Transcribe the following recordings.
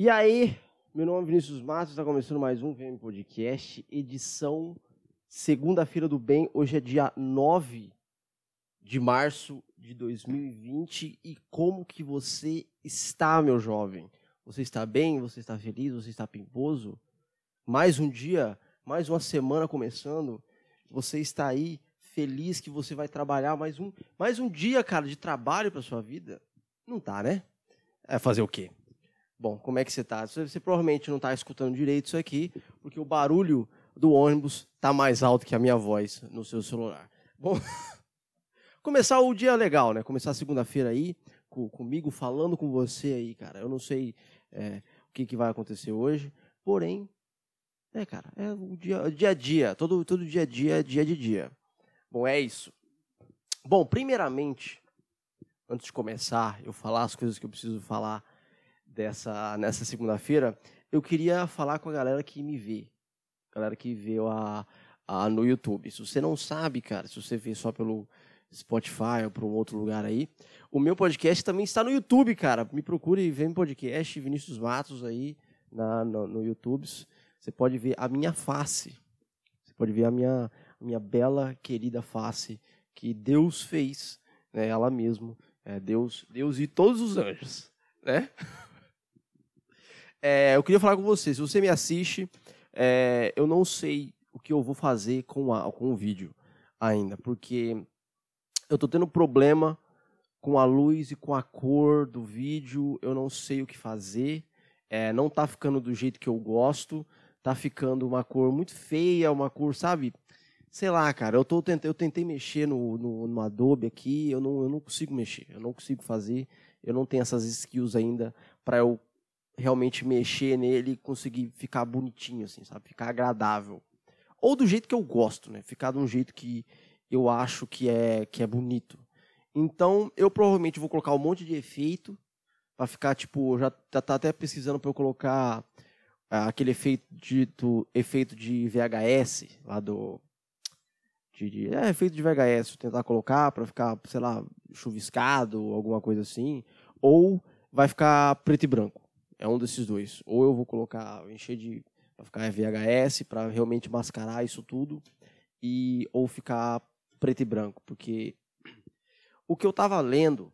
E aí, meu nome é Vinícius Matos, está começando mais um VM Podcast, edição segunda-feira do bem. Hoje é dia 9 de março de 2020 e como que você está, meu jovem? Você está bem? Você está feliz? Você está pimposo? Mais um dia, mais uma semana começando. Você está aí feliz que você vai trabalhar mais um, mais um dia, cara, de trabalho para sua vida? Não tá, né? É fazer o quê? Bom, como é que você está? Você, provavelmente não está escutando direito isso aqui, porque o barulho do ônibus está mais alto que a minha voz no seu celular. Bom, começar o dia legal, né? Começar segunda-feira aí, com, comigo, falando com você aí, cara. Eu não sei é, o que, que vai acontecer hoje, porém, é, cara, é o dia, dia a dia. Todo, todo dia a dia é dia de dia. Bom, é isso. Bom, primeiramente, antes de começar, eu falar as coisas que eu preciso falar dessa nessa segunda-feira, eu queria falar com a galera que me vê, galera que vê a, a, no YouTube. Se você não sabe, cara, se você vê só pelo Spotify ou por um outro lugar aí, o meu podcast também está no YouTube, cara. Me procure e vem podcast Vinícius Matos aí na, no, no YouTube. Você pode ver a minha face. Você pode ver a minha minha bela, querida face que Deus fez, né, ela mesmo, é, Deus, Deus e todos os anjos, né? É, eu queria falar com você, se você me assiste, é, eu não sei o que eu vou fazer com, a, com o vídeo ainda, porque eu estou tendo problema com a luz e com a cor do vídeo, eu não sei o que fazer, é, não está ficando do jeito que eu gosto, está ficando uma cor muito feia, uma cor, sabe? sei lá, cara, eu, tô, eu tentei mexer no, no, no Adobe aqui, eu não, eu não consigo mexer, eu não consigo fazer, eu não tenho essas skills ainda para eu realmente mexer nele e conseguir ficar bonitinho, assim, sabe? Ficar agradável. Ou do jeito que eu gosto, né? Ficar de um jeito que eu acho que é, que é bonito. Então, eu provavelmente vou colocar um monte de efeito para ficar, tipo, já, tá até pesquisando para eu colocar ah, aquele efeito de, do, efeito de VHS lá do de, de é, efeito de VHS, tentar colocar para ficar, sei lá, chuviscado, alguma coisa assim, ou vai ficar preto e branco. É um desses dois. Ou eu vou colocar, encher de para ficar VHS para realmente mascarar isso tudo e ou ficar preto e branco, porque o que eu tava lendo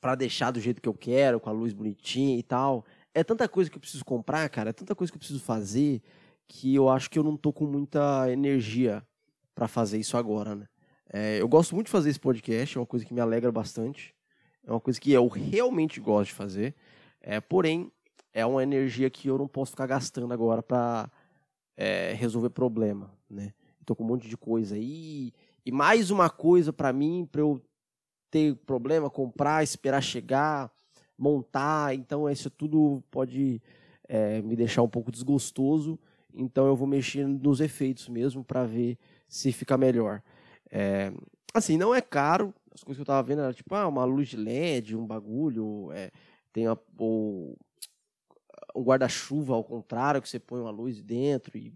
para deixar do jeito que eu quero, com a luz bonitinha e tal, é tanta coisa que eu preciso comprar, cara, é tanta coisa que eu preciso fazer que eu acho que eu não tô com muita energia para fazer isso agora, né? É, eu gosto muito de fazer esse podcast, é uma coisa que me alegra bastante, é uma coisa que eu realmente gosto de fazer, é, porém, é uma energia que eu não posso ficar gastando agora para é, resolver problema, né? Estou com um monte de coisa aí, e mais uma coisa para mim, para eu ter problema, comprar, esperar chegar, montar, então isso tudo pode é, me deixar um pouco desgostoso, então eu vou mexer nos efeitos mesmo para ver se fica melhor. É, assim, não é caro. As coisas que eu tava vendo era tipo, ah, uma luz de LED, um bagulho, é, tem o, um guarda-chuva ao contrário, que você põe uma luz dentro. E,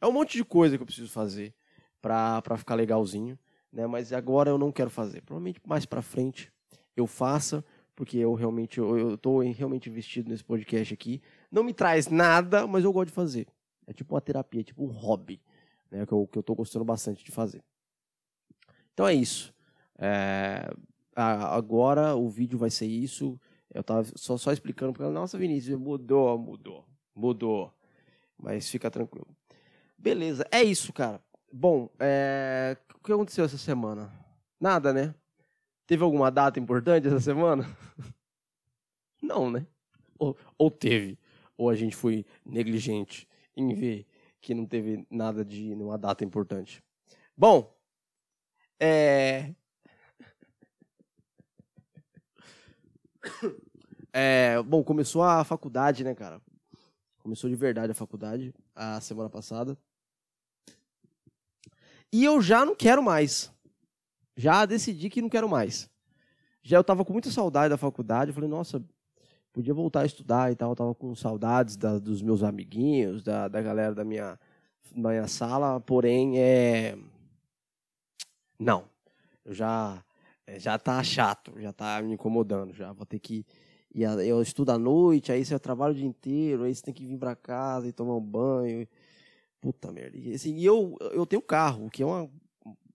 é um monte de coisa que eu preciso fazer para ficar legalzinho. Né? Mas agora eu não quero fazer. Provavelmente mais para frente eu faça, porque eu realmente eu, estou realmente investido nesse podcast aqui. Não me traz nada, mas eu gosto de fazer. É tipo uma terapia, é tipo um hobby né, que eu que estou gostando bastante de fazer. Então é isso. É, agora o vídeo vai ser isso. Eu estava só, só explicando para ela, nossa, Vinícius, mudou, mudou, mudou. Mas fica tranquilo. Beleza, é isso, cara. Bom, é... o que aconteceu essa semana? Nada, né? Teve alguma data importante essa semana? Não, né? Ou, ou teve. Ou a gente foi negligente em ver que não teve nada de uma data importante. Bom, é... é... Bom, começou a faculdade, né, cara? Começou de verdade a faculdade a semana passada. E eu já não quero mais. Já decidi que não quero mais. Já eu tava com muita saudade da faculdade. Eu falei, nossa, podia voltar a estudar e tal. Eu tava com saudades da, dos meus amiguinhos, da, da galera da minha, da minha sala, porém é. Não. Eu já. É, já tá chato, já tá me incomodando, já vou ter que E eu estudo à noite, aí você trabalha o dia inteiro, aí você tem que vir para casa e tomar um banho. Puta merda. E, assim, eu, eu tenho carro, que é uma,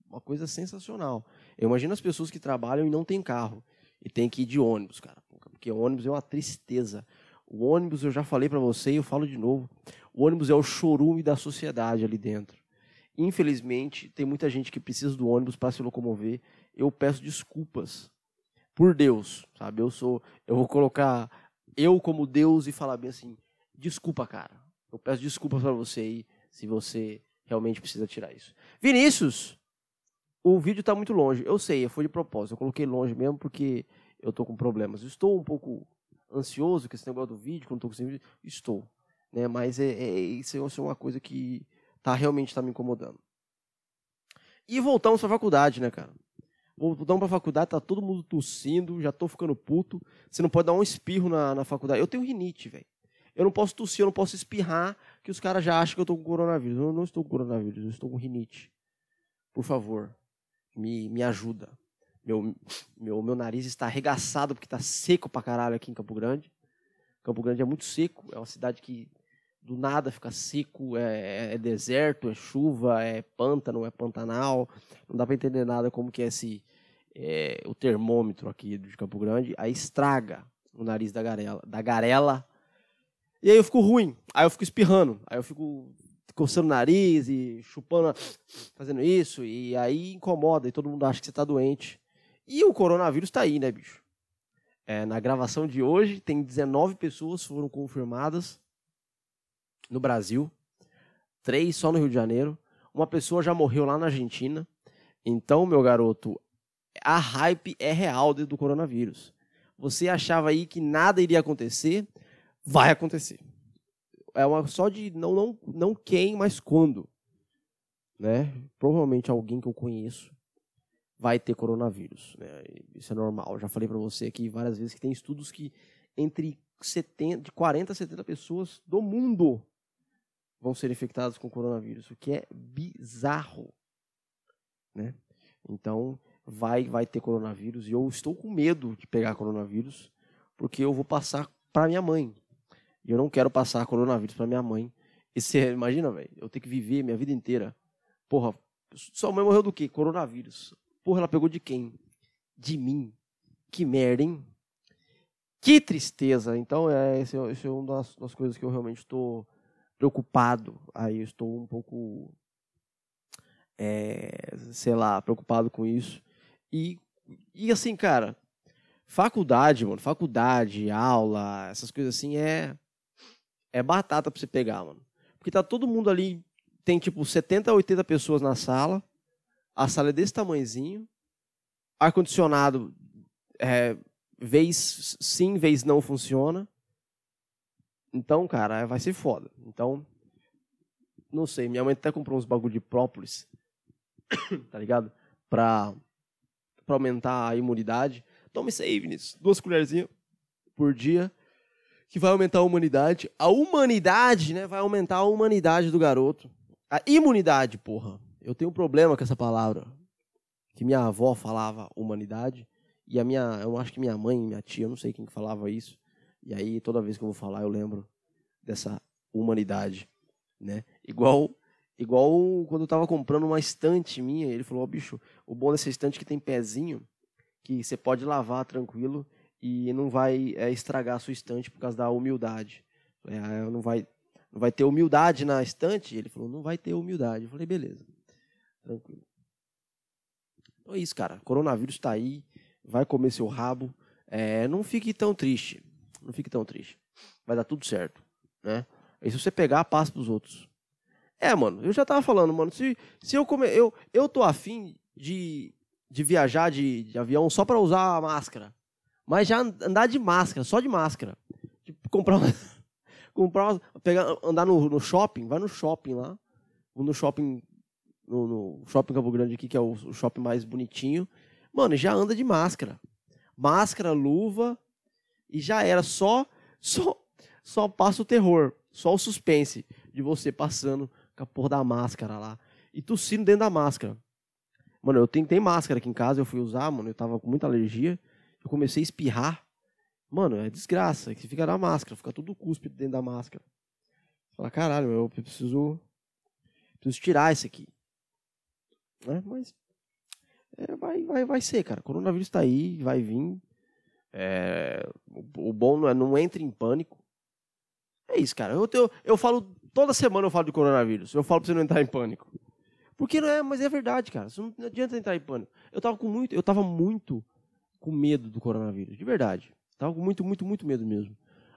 uma coisa sensacional. Eu imagino as pessoas que trabalham e não têm carro. E tem que ir de ônibus, cara. Porque ônibus é uma tristeza. O ônibus, eu já falei para você e eu falo de novo. O ônibus é o chorume da sociedade ali dentro. Infelizmente, tem muita gente que precisa do ônibus para se locomover. Eu peço desculpas por Deus, sabe? Eu sou, eu vou colocar eu como Deus e falar bem assim: desculpa, cara. Eu peço desculpas para você aí, se você realmente precisa tirar isso. Vinícius, o vídeo está muito longe. Eu sei, foi de propósito. Eu coloquei longe mesmo porque eu estou com problemas. Estou um pouco ansioso com esse negócio do vídeo, quando estou com esse vídeo. Estou. Né? Mas é, é, isso é uma coisa que tá, realmente está me incomodando. E voltamos para faculdade, né, cara? Voltamos para a faculdade, tá todo mundo tossindo, já tô ficando puto. Você não pode dar um espirro na, na faculdade. Eu tenho rinite, velho. Eu não posso tossir, eu não posso espirrar, que os caras já acham que eu tô com coronavírus. Eu não estou com coronavírus, eu estou com rinite. Por favor, me, me ajuda. Meu, meu, meu nariz está arregaçado porque está seco pra caralho aqui em Campo Grande. Campo Grande é muito seco, é uma cidade que do nada fica seco, é, é, deserto, é chuva, é pântano, é pantanal. Não dá para entender nada como que é esse é, o termômetro aqui de Campo Grande. Aí estraga o nariz da garela, da garela. E aí eu fico ruim. Aí eu fico espirrando. Aí eu fico coçando o nariz e chupando, fazendo isso. E aí incomoda e todo mundo acha que você está doente. E o coronavírus está aí, né, bicho? É, na gravação de hoje, tem 19 pessoas foram confirmadas no Brasil, três só no Rio de Janeiro. Uma pessoa já morreu lá na Argentina. Então, meu garoto, a hype é real do coronavírus. Você achava aí que nada iria acontecer, vai acontecer. É uma só de não não não quem, mas quando, né? Provavelmente alguém que eu conheço vai ter coronavírus, né? Isso é normal. Eu já falei para você aqui várias vezes que tem estudos que entre 70, de 40 a 70 pessoas do mundo vão ser infectados com coronavírus, o que é bizarro, né? Então, vai vai ter coronavírus e eu estou com medo de pegar coronavírus, porque eu vou passar para minha mãe. E eu não quero passar coronavírus para minha mãe. E você imagina, velho, eu ter que viver minha vida inteira. Porra, sua mãe morreu do quê? Coronavírus. Porra, ela pegou de quem? De mim. Que merda, hein? Que tristeza. Então, é, esse, esse é uma das, das coisas que eu realmente estou preocupado. Aí estou um pouco, é, sei lá, preocupado com isso. E, e assim, cara, faculdade, mano, faculdade, aula, essas coisas assim é é batata pra você pegar, mano. Porque tá todo mundo ali, tem tipo 70, 80 pessoas na sala, a sala é desse tamanhozinho, ar-condicionado, é, vez sim, vez não funciona. Então, cara, vai ser foda. Então, não sei. Minha mãe até comprou uns bagulho de própolis, tá ligado? Pra, pra aumentar a imunidade. Tome isso aí, Vinícius. Duas colherzinhas por dia. Que vai aumentar a humanidade. A humanidade, né? Vai aumentar a humanidade do garoto. A imunidade, porra. Eu tenho um problema com essa palavra. Que minha avó falava humanidade. E a minha, eu acho que minha mãe, minha tia, eu não sei quem que falava isso. E aí, toda vez que eu vou falar, eu lembro dessa humanidade, né? Igual igual quando eu tava comprando uma estante minha, ele falou, oh, bicho, o bom dessa estante é que tem pezinho, que você pode lavar tranquilo e não vai é, estragar a sua estante por causa da humildade. É, não vai não vai ter humildade na estante? Ele falou, não vai ter humildade. Eu falei, beleza, tranquilo. Então é isso, cara. Coronavírus está aí, vai comer seu rabo. É, não fique tão triste. Não fique tão triste. Vai dar tudo certo, né? E se você pegar, passa pros outros. É, mano, eu já tava falando, mano, se, se eu comer, eu eu tô afim de, de viajar de, de avião só para usar a máscara. Mas já andar de máscara, só de máscara. Tipo, comprar uma, comprar uma, pegar andar no, no shopping, vai no shopping lá. No shopping no, no shopping Campo Grande aqui, que é o, o shopping mais bonitinho. Mano, já anda de máscara. Máscara, luva, e já era só só só passa o terror, só o suspense de você passando com a porra da máscara lá e tossindo dentro da máscara. Mano, eu tentei máscara aqui em casa, eu fui usar, mano, eu tava com muita alergia, eu comecei a espirrar Mano, é desgraça. Que fica na máscara, fica tudo cuspe dentro da máscara. Fala, caralho, eu preciso. Preciso tirar isso aqui. Né? Mas. É, vai, vai, vai ser, cara. O coronavírus tá aí, vai vir. É, o, o bom não é não entre em pânico. É isso, cara. Eu, eu, eu falo, toda semana eu falo de coronavírus. Eu falo pra você não entrar em pânico. Porque não é, mas é verdade, cara. Não, não adianta entrar em pânico. Eu tava com muito, eu tava muito com medo do coronavírus, de verdade. Tava com muito, muito, muito medo mesmo.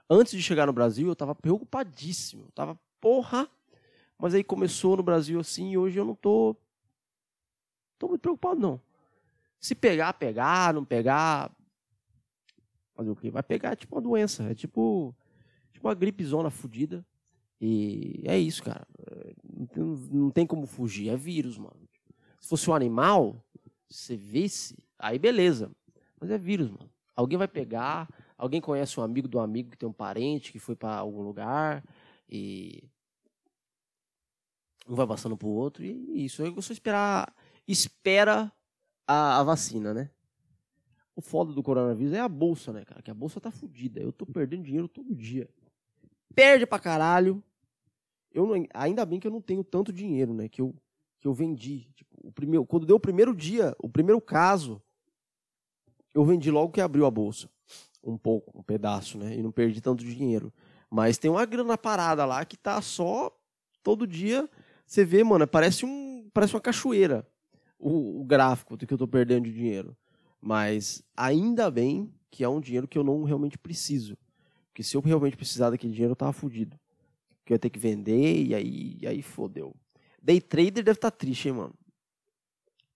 Antes de chegar no Brasil, eu tava preocupadíssimo. Eu tava, porra. Mas aí começou no Brasil assim e hoje eu não tô. tô muito preocupado, não. Se pegar, pegar, não pegar. Fazer o quê? Vai pegar é tipo uma doença. É tipo. Tipo uma gripezona fodida. E é isso, cara. Não tem, não tem como fugir. É vírus, mano. Se fosse um animal, se você visse, aí beleza. Mas é vírus, mano. Alguém vai pegar, alguém conhece um amigo do amigo que tem um parente que foi para algum lugar e um vai passando pro outro e isso. Eu só esperar, espera a, a, vacina, né? O foda do coronavírus é a bolsa, né, cara? Que a bolsa tá fodida. Eu tô perdendo dinheiro todo dia. Perde pra caralho. Eu não, ainda bem que eu não tenho tanto dinheiro, né? Que eu, que eu vendi. Tipo, o primeiro, quando deu o primeiro dia, o primeiro caso, eu vendi logo que abriu a bolsa. Um pouco, um pedaço, né? E não perdi tanto dinheiro. Mas tem uma grana parada lá que tá só todo dia. Você vê, mano, parece, um, parece uma cachoeira o, o gráfico do que eu tô perdendo de dinheiro. Mas ainda bem que é um dinheiro que eu não realmente preciso. Porque se eu realmente precisar daquele dinheiro, eu tava fudido. Que eu ia ter que vender e aí, e aí fodeu. Day trader deve estar tá triste, hein, mano.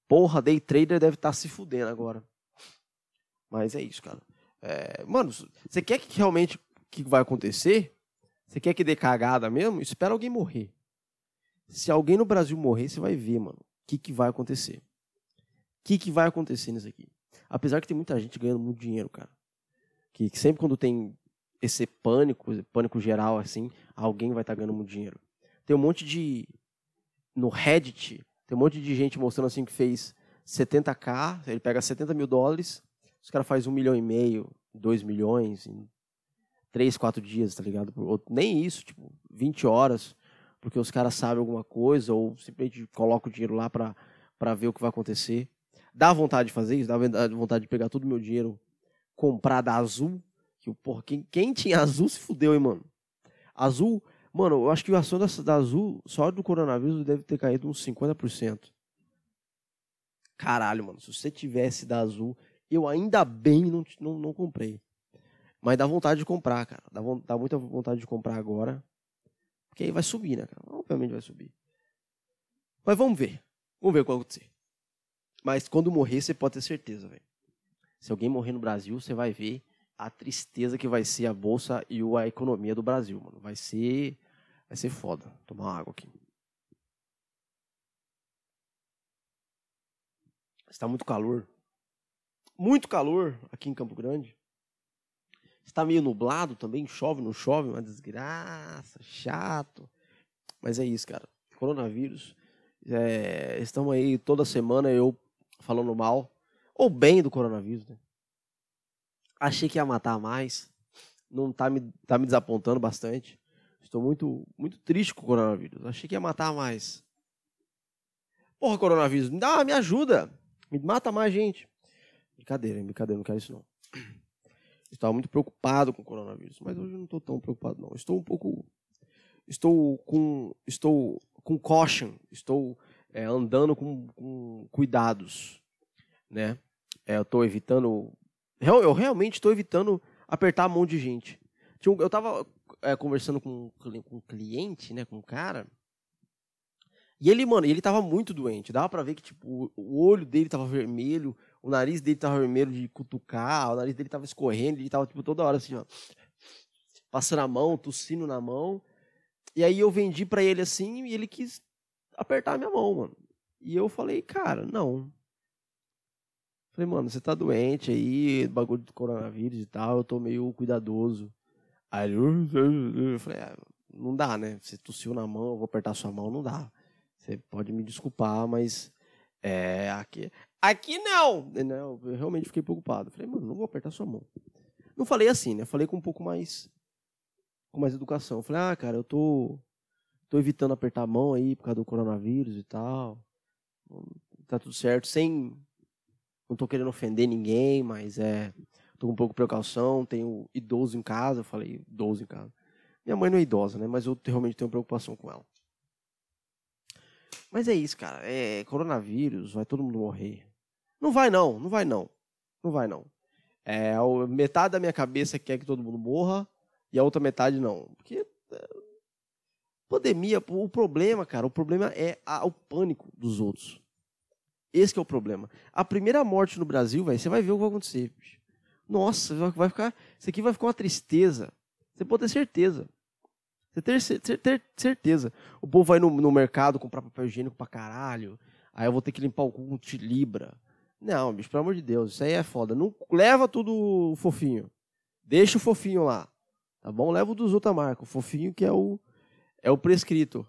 Porra, day trader deve estar tá se fudendo agora. Mas é isso, cara. É, mano, você quer que realmente que vai acontecer? Você quer que dê cagada mesmo? Espera alguém morrer. Se alguém no Brasil morrer, você vai ver, mano, o que, que vai acontecer. O que, que vai acontecer nisso aqui? Apesar que tem muita gente ganhando muito dinheiro, cara. Que, que sempre quando tem esse pânico, pânico geral, assim, alguém vai estar tá ganhando muito dinheiro. Tem um monte de. No Reddit, tem um monte de gente mostrando assim que fez 70k, ele pega 70 mil dólares os caras fazem um milhão e meio, dois milhões em três, quatro dias, tá ligado? Nem isso, tipo, 20 horas, porque os caras sabem alguma coisa ou simplesmente colocam o dinheiro lá pra, pra ver o que vai acontecer. Dá vontade de fazer isso? Dá vontade de pegar todo o meu dinheiro, comprar da Azul, que, porra, quem, quem tinha Azul se fudeu, hein, mano? Azul, mano, eu acho que a ação da, da Azul, só do coronavírus, deve ter caído uns 50%. Caralho, mano, se você tivesse da Azul, eu ainda bem não, não, não comprei. Mas dá vontade de comprar, cara. Dá, dá muita vontade de comprar agora. Porque aí vai subir, né, cara? Obviamente vai subir. Mas vamos ver. Vamos ver o que vai acontecer. Mas quando morrer, você pode ter certeza, velho. Se alguém morrer no Brasil, você vai ver a tristeza que vai ser a bolsa e a economia do Brasil, mano. Vai ser. Vai ser foda. Tomar uma água aqui. Está muito calor muito calor aqui em Campo Grande. Está meio nublado também, chove, não chove, uma desgraça, chato. Mas é isso, cara. Coronavírus. É, estamos aí toda semana eu falando mal ou bem do coronavírus, né? Achei que ia matar mais. Não tá me, tá me desapontando bastante. Estou muito, muito triste com o coronavírus. Achei que ia matar mais. Porra, coronavírus, me dá, me ajuda. Me mata mais gente. Brincadeira, hein? Brincadeira, não quero isso não. Estava muito preocupado com o coronavírus, mas hoje não estou tão preocupado não. Estou um pouco, estou com, estou com caution, estou é, andando com, com, cuidados, né? É, eu estou evitando, eu realmente estou evitando apertar a mão de gente. Eu estava é, conversando com, com um cliente, né, com um cara, e ele, mano, ele tava muito doente. Dava pra ver que, tipo, o olho dele tava vermelho, o nariz dele tava vermelho de cutucar, o nariz dele tava escorrendo, ele tava, tipo, toda hora assim, ó. Passando a mão, tossindo na mão. E aí eu vendi para ele assim e ele quis apertar a minha mão, mano. E eu falei, cara, não. Falei, mano, você tá doente aí, bagulho do coronavírus e tal, eu tô meio cuidadoso. Aí eu falei, ah, não dá, né? Você tossiu na mão, eu vou apertar sua mão, não dá. Você pode me desculpar, mas é, aqui, aqui não. não. Eu realmente fiquei preocupado. Falei, mano, não vou apertar sua mão. Não falei assim, né? Falei com um pouco mais com mais educação. falei, ah, cara, eu tô tô evitando apertar a mão aí por causa do coronavírus e tal. Tá tudo certo, sem não tô querendo ofender ninguém, mas é tô com um pouco de precaução, tenho idoso em casa, eu falei idoso em casa. Minha mãe não é idosa, né? Mas eu realmente tenho preocupação com ela. Mas é isso, cara. É coronavírus, vai todo mundo morrer. Não vai não, não vai não. Não vai não. É, metade da minha cabeça quer que todo mundo morra e a outra metade não. Porque pandemia, o problema, cara, o problema é a, o pânico dos outros. Esse é o problema. A primeira morte no Brasil, velho, você vai ver o que vai acontecer. Bicho. Nossa, vai ficar, isso aqui vai ficar uma tristeza. Você pode ter certeza. Você ter, ter, certeza. O povo vai no, no mercado comprar papel higiênico pra caralho. Aí eu vou ter que limpar o cu com tilibra. Não, bicho, pelo amor de Deus, isso aí é foda. Não leva tudo fofinho. Deixa o fofinho lá. Tá bom? Leva o dos outra marca. O fofinho que é o é o prescrito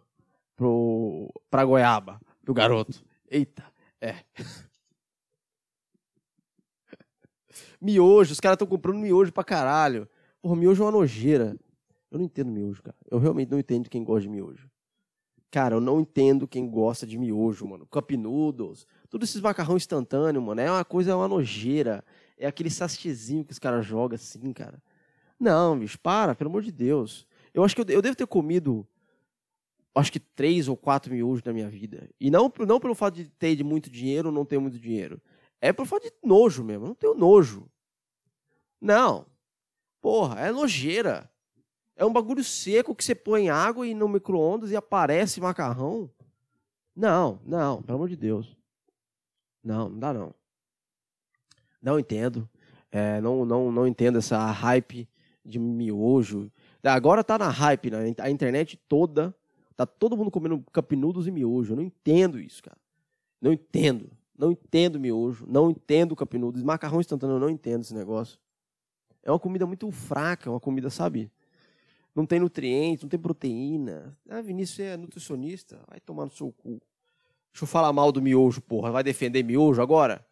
pro pra goiaba do garoto. Eita, é. miojo, os caras estão comprando miojo pra caralho. Porra, miojo é uma nojeira. Eu não entendo miojo, cara. Eu realmente não entendo quem gosta de miojo. Cara, eu não entendo quem gosta de miojo, mano. Cup noodles, todos esses macarrão instantâneo, mano. É uma coisa, é uma nojeira. É aquele sachêzinho que os caras jogam assim, cara. Não, bicho, para, pelo amor de Deus. Eu acho que eu, eu devo ter comido, acho que três ou quatro miojos na minha vida. E não, não pelo fato de ter de muito dinheiro ou não ter muito dinheiro. É pelo fato de nojo mesmo. Eu não tenho nojo. Não. Porra, é nojeira. É um bagulho seco que você põe água e no micro-ondas e aparece macarrão. Não, não, pelo amor de Deus. Não, não dá não. Não entendo. É, não, não, não entendo essa hype de miojo. Agora tá na hype, né? a internet toda. Tá todo mundo comendo capinudos e miojo. Eu não entendo isso, cara. Não entendo. Não entendo miojo. Não entendo capinudos. Macarrão instantâneo, eu não entendo esse negócio. É uma comida muito fraca, uma comida, sabe? não tem nutrientes, não tem proteína. Ah, Vinícius é nutricionista, vai tomar no seu cu. Deixa eu falar mal do miojo, porra. Vai defender miojo agora?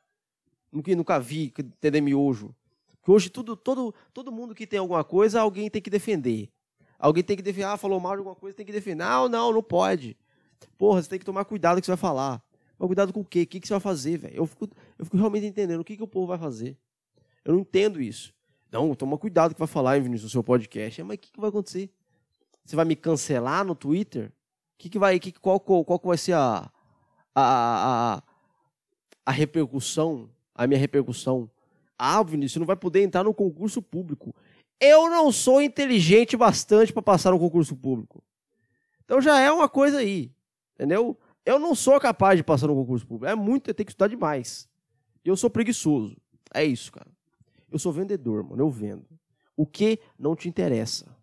Nunca, nunca vi entender miojo. Porque hoje tudo, todo, todo mundo que tem alguma coisa, alguém tem que defender. Alguém tem que defender. Ah, falou mal de alguma coisa, tem que defender. Não, não, não pode. Porra, você tem que tomar cuidado com o que você vai falar. Mas cuidado com o quê? O que, você vai fazer, velho? Eu fico, eu fico realmente entendendo o que, que o povo vai fazer. Eu não entendo isso. Não, toma cuidado que vai falar, Vinícius, no seu podcast. Mas o que, que vai acontecer? Você vai me cancelar no Twitter? Que que vai, que, qual, qual, qual vai ser a, a, a, a repercussão, a minha repercussão? Ah, Vinícius, você não vai poder entrar no concurso público. Eu não sou inteligente bastante para passar no concurso público. Então já é uma coisa aí, entendeu? Eu não sou capaz de passar no concurso público. É muito, eu tenho que estudar demais. Eu sou preguiçoso. É isso, cara. Eu sou vendedor, mano. Eu vendo. O que não te interessa?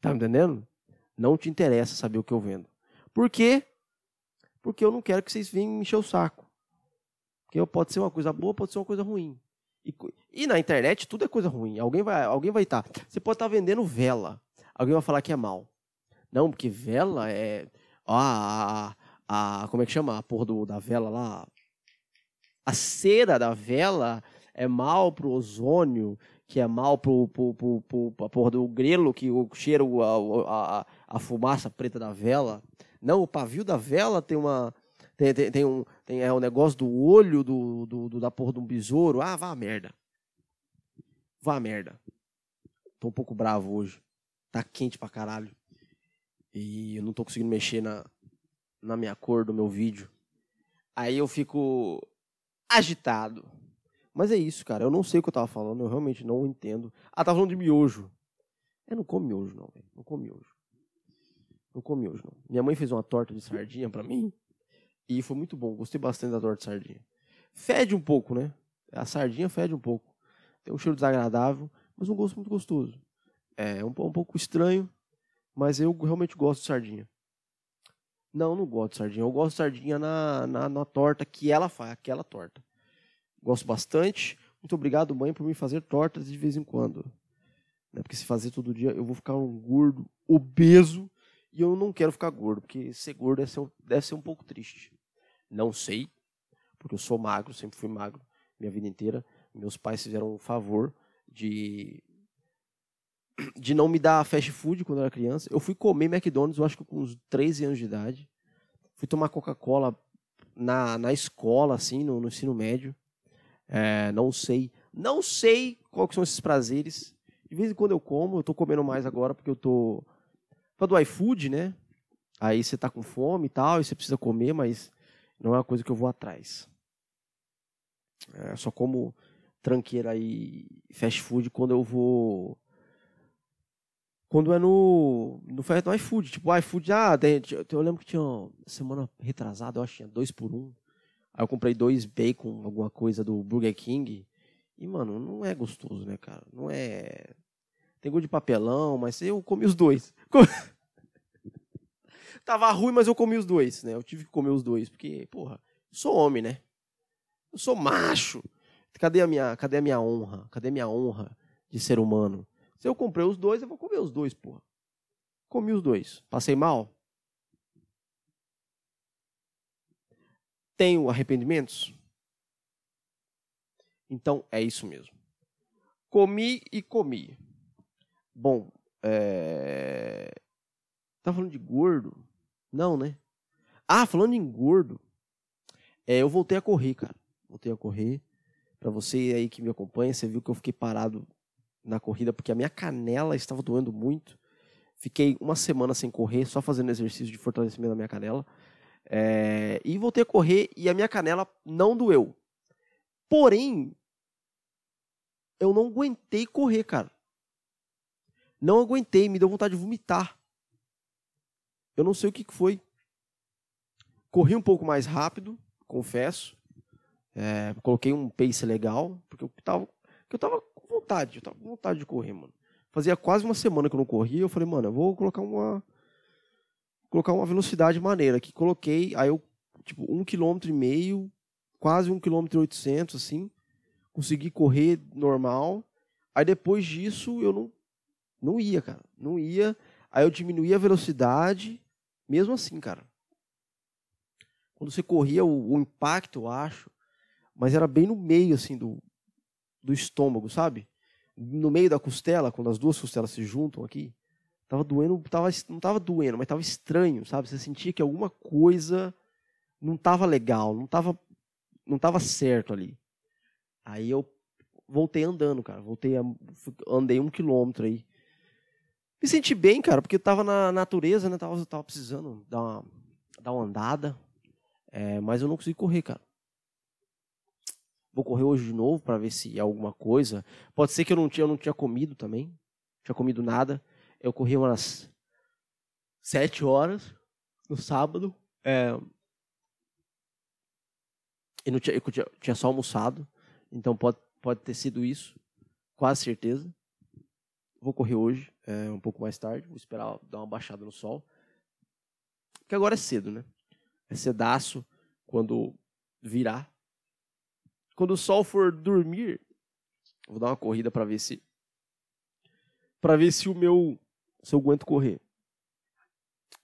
Tá me entendendo? Não te interessa saber o que eu vendo. Por quê? Porque eu não quero que vocês venham me encher o saco. Porque pode ser uma coisa boa, pode ser uma coisa ruim. E, e na internet tudo é coisa ruim. Alguém vai alguém vai estar. Tá, você pode estar tá vendendo vela. Alguém vai falar que é mal. Não, porque vela é. a, a, a, como é que chama? A porra do, da vela lá. A cera da vela é mal pro ozônio, que é mal pro, pro, pro, pro, pra porra do grelo, que o cheiro, a, a, a fumaça preta da vela. Não, o pavio da vela tem uma. Tem, tem, tem um, tem é, o um negócio do olho do, do, do, da porra de um besouro. Ah, vá a merda. Vá a merda. Tô um pouco bravo hoje. Tá quente pra caralho. E eu não tô conseguindo mexer na, na minha cor do meu vídeo. Aí eu fico agitado. Mas é isso, cara. Eu não sei o que eu tava falando, eu realmente não entendo. Ah, tava falando de miojo. Eu não como miojo, não, velho. Não como miojo. Não como miojo, não. Minha mãe fez uma torta de sardinha para mim e foi muito bom. Gostei bastante da torta de sardinha. Fede um pouco, né? A sardinha fede um pouco. Tem um cheiro desagradável, mas um gosto muito gostoso. É um, um pouco estranho, mas eu realmente gosto de sardinha. Não, não gosto de sardinha. Eu gosto de sardinha na, na, na torta que ela faz, aquela torta. Gosto bastante. Muito obrigado, mãe, por me fazer tortas de vez em quando. Né? Porque se fazer todo dia, eu vou ficar um gordo, obeso, e eu não quero ficar gordo, porque ser gordo deve ser, deve ser um pouco triste. Não sei, porque eu sou magro, sempre fui magro minha vida inteira. Meus pais fizeram um favor de de não me dar fast food quando eu era criança. Eu fui comer McDonald's, eu acho que com uns 13 anos de idade. Fui tomar Coca-Cola na, na escola, assim, no, no ensino médio. É, não sei. Não sei quais são esses prazeres. De vez em quando eu como, eu tô comendo mais agora porque eu tô. Pra do iFood, né? Aí você tá com fome e tal, e você precisa comer, mas não é uma coisa que eu vou atrás. É, só como tranqueira e fast food quando eu vou. Quando é no, no, no iFood. Tipo, iFood, ah, tem, eu lembro que tinha semana retrasada, eu acho que tinha dois por um. Aí eu comprei dois bacon, alguma coisa do Burger King. E, mano, não é gostoso, né, cara? Não é. Tem gosto de papelão, mas eu comi os dois. Tava ruim, mas eu comi os dois, né? Eu tive que comer os dois, porque, porra, eu sou homem, né? Eu sou macho. Cadê a minha, cadê a minha honra? Cadê a minha honra de ser humano? Se eu comprei os dois, eu vou comer os dois, porra. Comi os dois. Passei mal? Tenho arrependimentos? Então é isso mesmo. Comi e comi. Bom, é... tá falando de gordo? Não, né? Ah, falando em gordo, é, eu voltei a correr, cara. Voltei a correr. Para você aí que me acompanha, você viu que eu fiquei parado na corrida porque a minha canela estava doendo muito. Fiquei uma semana sem correr, só fazendo exercício de fortalecimento da minha canela. É, e voltei a correr e a minha canela não doeu. Porém, eu não aguentei correr, cara. Não aguentei, me deu vontade de vomitar. Eu não sei o que foi. Corri um pouco mais rápido, confesso. É, coloquei um pace legal, porque eu tava, eu tava com vontade, eu tava com vontade de correr, mano. Fazia quase uma semana que eu não corria, eu falei, mano, eu vou colocar uma colocar uma velocidade maneira aqui. Coloquei, aí eu, tipo, um quilômetro e meio, quase um quilômetro e oitocentos, assim consegui correr normal. Aí depois disso eu não, não ia, cara. Não ia. Aí eu diminuía a velocidade, mesmo assim, cara. Quando você corria, o, o impacto, eu acho, mas era bem no meio, assim, do, do estômago, sabe? No meio da costela, quando as duas costelas se juntam aqui, tava doendo, tava, não tava doendo, mas tava estranho, sabe? Você sentia que alguma coisa não tava legal, não tava, não tava certo ali. Aí eu voltei andando, cara. Voltei, a, andei um quilômetro aí. Me senti bem, cara, porque eu tava na natureza, né? Tava, tava precisando dar uma, dar uma andada. É, mas eu não consegui correr, cara. Vou correr hoje de novo para ver se é alguma coisa. Pode ser que eu não tinha, eu não tinha comido também. Não tinha comido nada. Eu corri umas sete horas no sábado. É, e não tinha, eu tinha, tinha só almoçado. Então pode, pode ter sido isso, quase certeza. Vou correr hoje, é, um pouco mais tarde, vou esperar dar uma baixada no sol. Porque agora é cedo, né? É cedaço quando virar. Quando o sol for dormir, vou dar uma corrida para ver se para ver se o meu se eu aguento correr.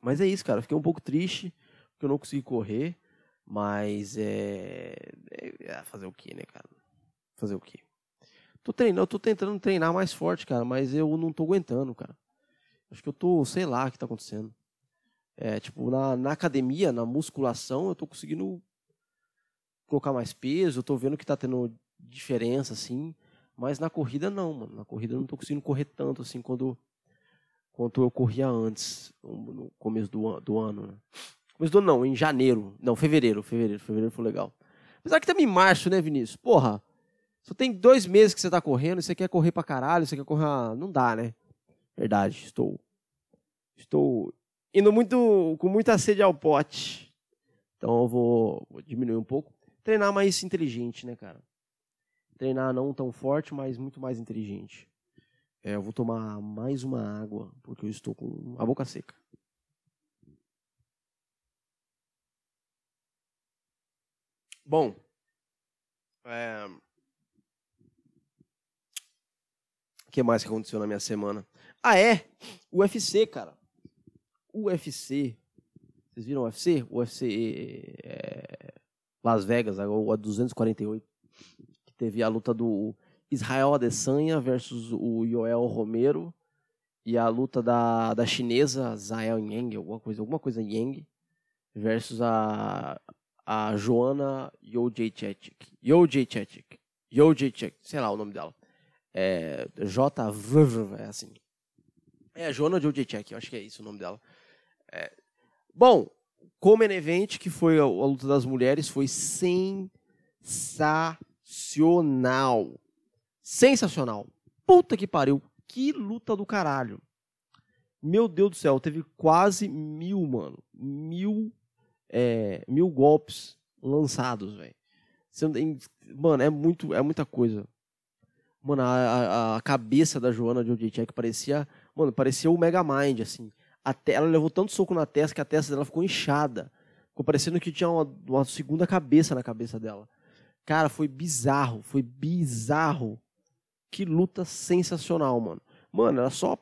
Mas é isso, cara. Fiquei um pouco triste porque eu não consegui correr, mas é, é, é fazer o quê, né, cara? Fazer o quê? Tô treinando, eu tô tentando treinar mais forte, cara, mas eu não tô aguentando, cara. Acho que eu tô, sei lá o que tá acontecendo. É, tipo, na, na academia, na musculação, eu tô conseguindo colocar mais peso, eu tô vendo que tá tendo diferença, assim. Mas na corrida não, mano. Na corrida eu não tô conseguindo correr tanto, assim, quando, quanto eu corria antes, no começo do, do ano, né? Começo do ano não, em janeiro. Não, fevereiro, fevereiro, fevereiro foi legal. Apesar que também em março, né, Vinícius? Porra, só tem dois meses que você tá correndo, você quer correr pra caralho, você quer correr. Não dá, né? Verdade, estou. Estou indo muito com muita sede ao pote. Então eu vou, vou diminuir um pouco. Treinar mais inteligente, né, cara? Treinar não tão forte, mas muito mais inteligente. É, eu vou tomar mais uma água, porque eu estou com a boca seca. Bom, é, que mais que aconteceu na minha semana? Ah, é? UFC, cara. UFC. Vocês viram UFC? UFC é, Las Vegas, a 248. Que teve a luta do Israel Adesanya versus o Joel Romero. e a luta da, da chinesa Zael Yang, alguma coisa, alguma coisa Yang, versus a, a Joana Jojacek. Jojacek. Jojacek, sei lá o nome dela. É, J. É assim. É a Joana Jojacek, eu acho que é isso o nome dela. É, bom, como Event, que foi a, a luta das mulheres, foi sensacional. Sensacional. Puta que pariu. Que luta do caralho. Meu Deus do céu, teve quase mil, mano. Mil, é, mil golpes lançados, velho. Mano, é, muito, é muita coisa. Mano, a, a, cabeça da Joana de Odietek parecia. Mano, parecia o Megamind, assim. Até, ela levou tanto soco na testa que a testa dela ficou inchada. Ficou parecendo que tinha uma, uma segunda cabeça na cabeça dela. Cara, foi bizarro. Foi bizarro. Que luta sensacional, mano. Mano, era só.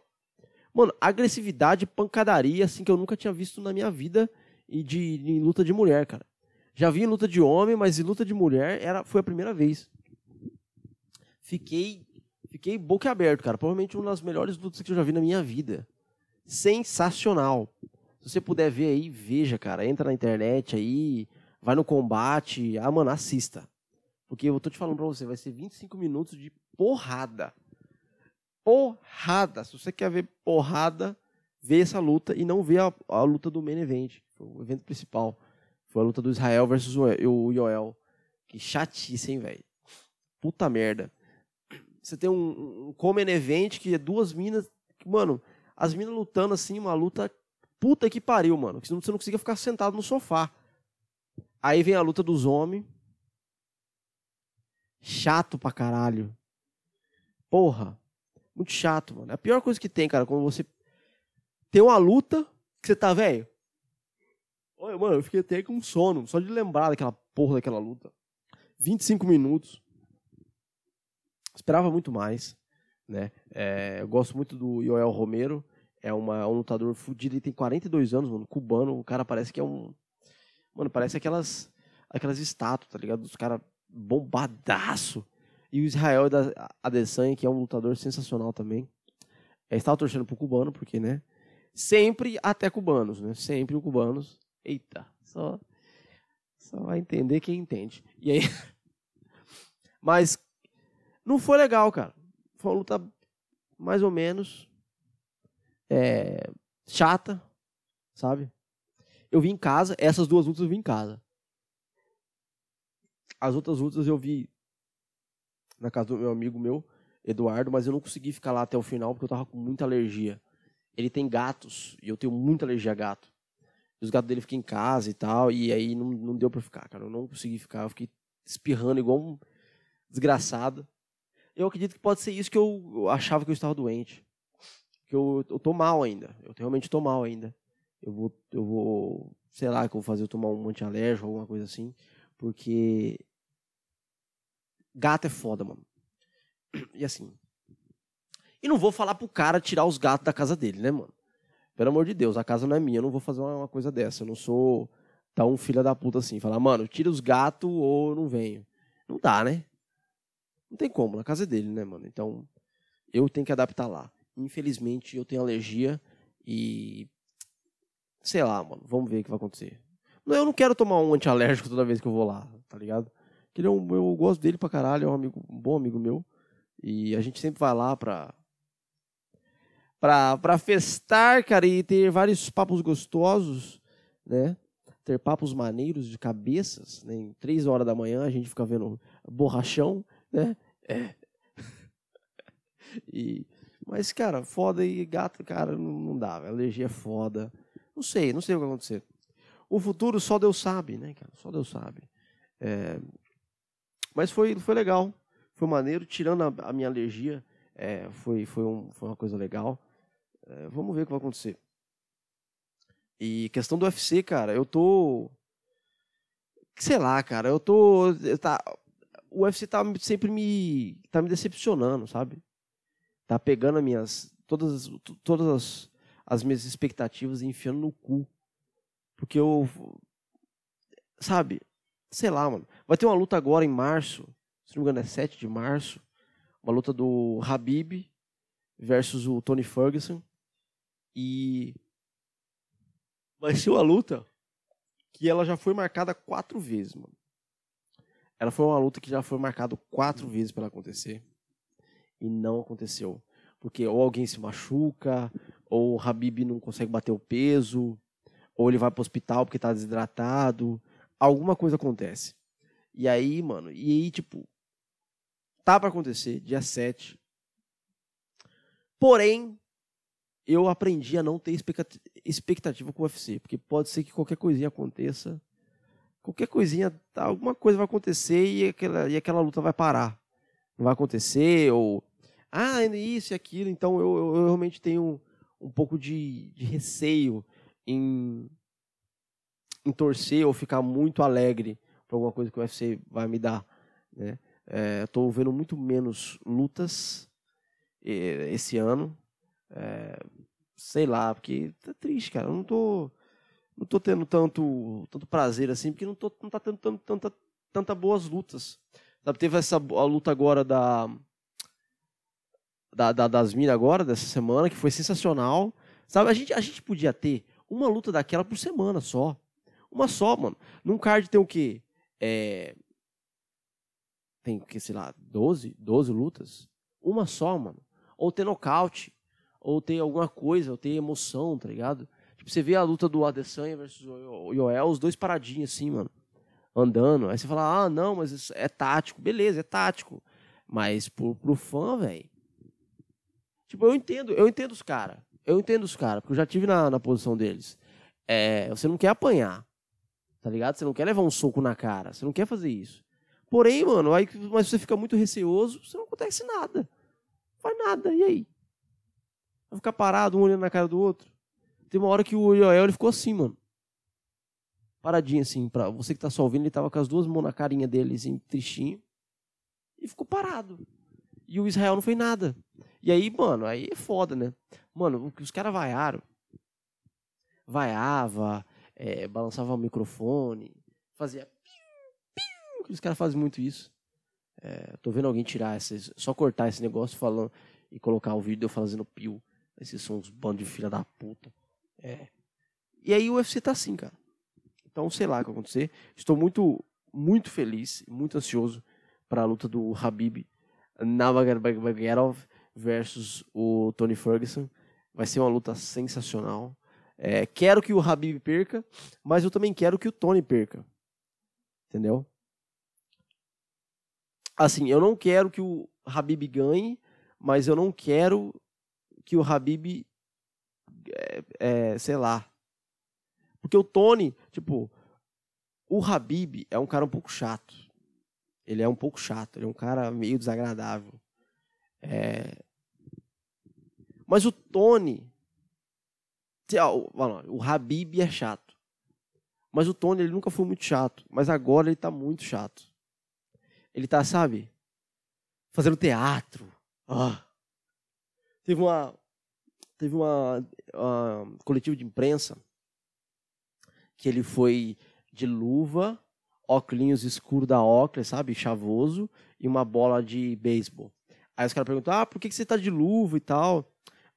Mano, agressividade, pancadaria, assim, que eu nunca tinha visto na minha vida e de, em luta de mulher, cara. Já vi em luta de homem, mas em luta de mulher era, foi a primeira vez. Fiquei, fiquei boca aberto, cara. Provavelmente uma das melhores lutas que eu já vi na minha vida. Sensacional. Se você puder ver aí, veja, cara. Entra na internet aí, vai no combate. Ah, mano, assista. Porque eu tô te falando pra você, vai ser 25 minutos de porrada. Porrada. Se você quer ver porrada, vê essa luta e não vê a, a luta do main event, o evento principal. Foi a luta do Israel versus o Yoel. Que chatice, hein, velho. Puta merda. Você tem um, um Common Event que é duas minas. Mano, as minas lutando assim, uma luta puta que pariu, mano. Que você não conseguia ficar sentado no sofá. Aí vem a luta dos homens. Chato pra caralho. Porra. Muito chato, mano. É a pior coisa que tem, cara, quando você tem uma luta que você tá, velho. Olha, mano, eu fiquei até com sono, só de lembrar daquela porra daquela luta. 25 minutos. Esperava muito mais, né? É, eu gosto muito do Joel Romero. É uma, um lutador fudido, ele tem 42 anos, mano, cubano. O cara parece que é um. Mano, parece aquelas aquelas estátuas, tá ligado? Dos caras bombadaço. E o Israel da Adesanya, que é um lutador sensacional também. É, estava torcendo pro cubano, porque, né? Sempre até cubanos, né? Sempre o cubanos. Eita, só, só vai entender quem entende. E aí. Mas não foi legal, cara. Foi uma luta mais ou menos é, chata, sabe? Eu vi em casa, essas duas lutas eu vi em casa. As outras lutas eu vi na casa do meu amigo meu, Eduardo, mas eu não consegui ficar lá até o final porque eu tava com muita alergia. Ele tem gatos e eu tenho muita alergia a gato. Os gatos dele ficam em casa e tal, e aí não, não deu pra ficar, cara. Eu não consegui ficar, eu fiquei espirrando igual um desgraçado. Eu acredito que pode ser isso que eu, achava que eu estava doente. Que eu, eu tô mal ainda. Eu realmente tô mal ainda. Eu vou, eu vou, sei lá, que eu vou fazer eu tomar um antialérgico, alguma coisa assim, porque Gato é foda, mano. E assim. E não vou falar pro cara tirar os gatos da casa dele, né, mano? Pelo amor de Deus, a casa não é minha, eu não vou fazer uma, coisa dessa. Eu não sou tão filho da puta assim. Falar, mano, tira os gatos ou eu não venho. Não dá, né? Não tem como, na casa é dele, né, mano? Então, eu tenho que adaptar lá. Infelizmente, eu tenho alergia e. Sei lá, mano, vamos ver o que vai acontecer. Eu não quero tomar um antialérgico toda vez que eu vou lá, tá ligado? Que ele é um, eu gosto dele pra caralho, é um, amigo, um bom amigo meu. E a gente sempre vai lá pra, pra, pra festar, cara, e ter vários papos gostosos, né? Ter papos maneiros de cabeças, né? Em três horas da manhã a gente fica vendo borrachão, né? É. e, mas, cara, foda e gato, cara, não, não dá. A alergia é foda. Não sei, não sei o que vai acontecer. O futuro só Deus sabe, né, cara? Só Deus sabe. É, mas foi, foi legal, foi maneiro, tirando a, a minha alergia, é, foi, foi, um, foi uma coisa legal. É, vamos ver o que vai acontecer. E questão do UFC, cara, eu tô. Sei lá, cara, eu tô. Tá, o UFC tá sempre me. tá me decepcionando, sabe? Tá pegando as minhas. todas, todas as, as minhas expectativas e enfiando no cu. Porque eu. Sabe? Sei lá, mano. Vai ter uma luta agora em março, se não me engano é 7 de março, uma luta do Habib versus o Tony Ferguson. E vai ser uma luta que ela já foi marcada quatro vezes, mano. Ela foi uma luta que já foi marcada quatro vezes para acontecer. E não aconteceu. Porque ou alguém se machuca, ou o Habib não consegue bater o peso, ou ele vai pro hospital porque tá desidratado. Alguma coisa acontece. E aí, mano, e aí, tipo, tá para acontecer, dia 7. Porém, eu aprendi a não ter expectativa com o UFC, porque pode ser que qualquer coisinha aconteça, qualquer coisinha, alguma coisa vai acontecer e aquela, e aquela luta vai parar. Não vai acontecer, ou, ah, isso e aquilo, então eu, eu, eu realmente tenho um pouco de, de receio em, em torcer ou ficar muito alegre por alguma coisa que o UFC vai me dar, né? Estou é, vendo muito menos lutas esse ano. É, sei lá, porque tá triste, cara. Eu não tô, não tô tendo tanto, tanto prazer assim, porque não, tô, não tá tendo tanto, tanta, tanta boas lutas. Sabe, teve essa a luta agora da, da, da das minas agora, dessa semana, que foi sensacional. Sabe, a gente, a gente podia ter uma luta daquela por semana só. Uma só, mano. Num card tem o quê? É... Tem, que sei lá, 12, 12 lutas? Uma só, mano. Ou ter nocaute ou ter alguma coisa, ou ter emoção, tá ligado? Você vê a luta do Adesanya versus o Yoel, os dois paradinhos assim, mano, andando. Aí você fala, ah, não, mas é tático. Beleza, é tático. Mas pro, pro fã, velho. Tipo, eu entendo, eu entendo os caras. Eu entendo os caras, porque eu já tive na, na posição deles. É, você não quer apanhar, tá ligado? Você não quer levar um soco na cara, você não quer fazer isso. Porém, mano, aí, mas você fica muito receoso, você não acontece nada. Não faz nada, e aí? Vai ficar parado, um olhando na cara do outro. Tem uma hora que o Yoel ele ficou assim, mano. Paradinho assim. Pra você que tá só ouvindo, ele tava com as duas mãos na carinha dele, assim, tristinho. E ficou parado. E o Israel não fez nada. E aí, mano, aí é foda, né? Mano, os caras vaiaram. Vaiava, é, balançava o microfone, fazia. Piu, piu, os caras fazem muito isso. É, tô vendo alguém tirar esses. Só cortar esse negócio falando e colocar o vídeo eu fazendo pio. Esses são uns bandos de filha da puta. É. E aí o UFC tá assim, cara. Então, sei lá o que vai acontecer. Estou muito, muito feliz, muito ansioso para a luta do Habib Nurmagomedov versus o Tony Ferguson. Vai ser uma luta sensacional. É, quero que o Habib perca, mas eu também quero que o Tony perca. Entendeu? Assim, eu não quero que o Habib ganhe, mas eu não quero que o Habib, é, é, sei lá. Porque o Tony, tipo, o Habib é um cara um pouco chato. Ele é um pouco chato, ele é um cara meio desagradável. É... Mas o Tony, o Habib é chato. Mas o Tony ele nunca foi muito chato, mas agora ele tá muito chato. Ele tá, sabe, fazendo teatro. Ah, Teve uma, teve uma, uma coletiva de imprensa que ele foi de luva, óculos escuro da Oakley, sabe, chavoso, e uma bola de beisebol. Aí os caras perguntam, ah, por que, que você tá de luva e tal?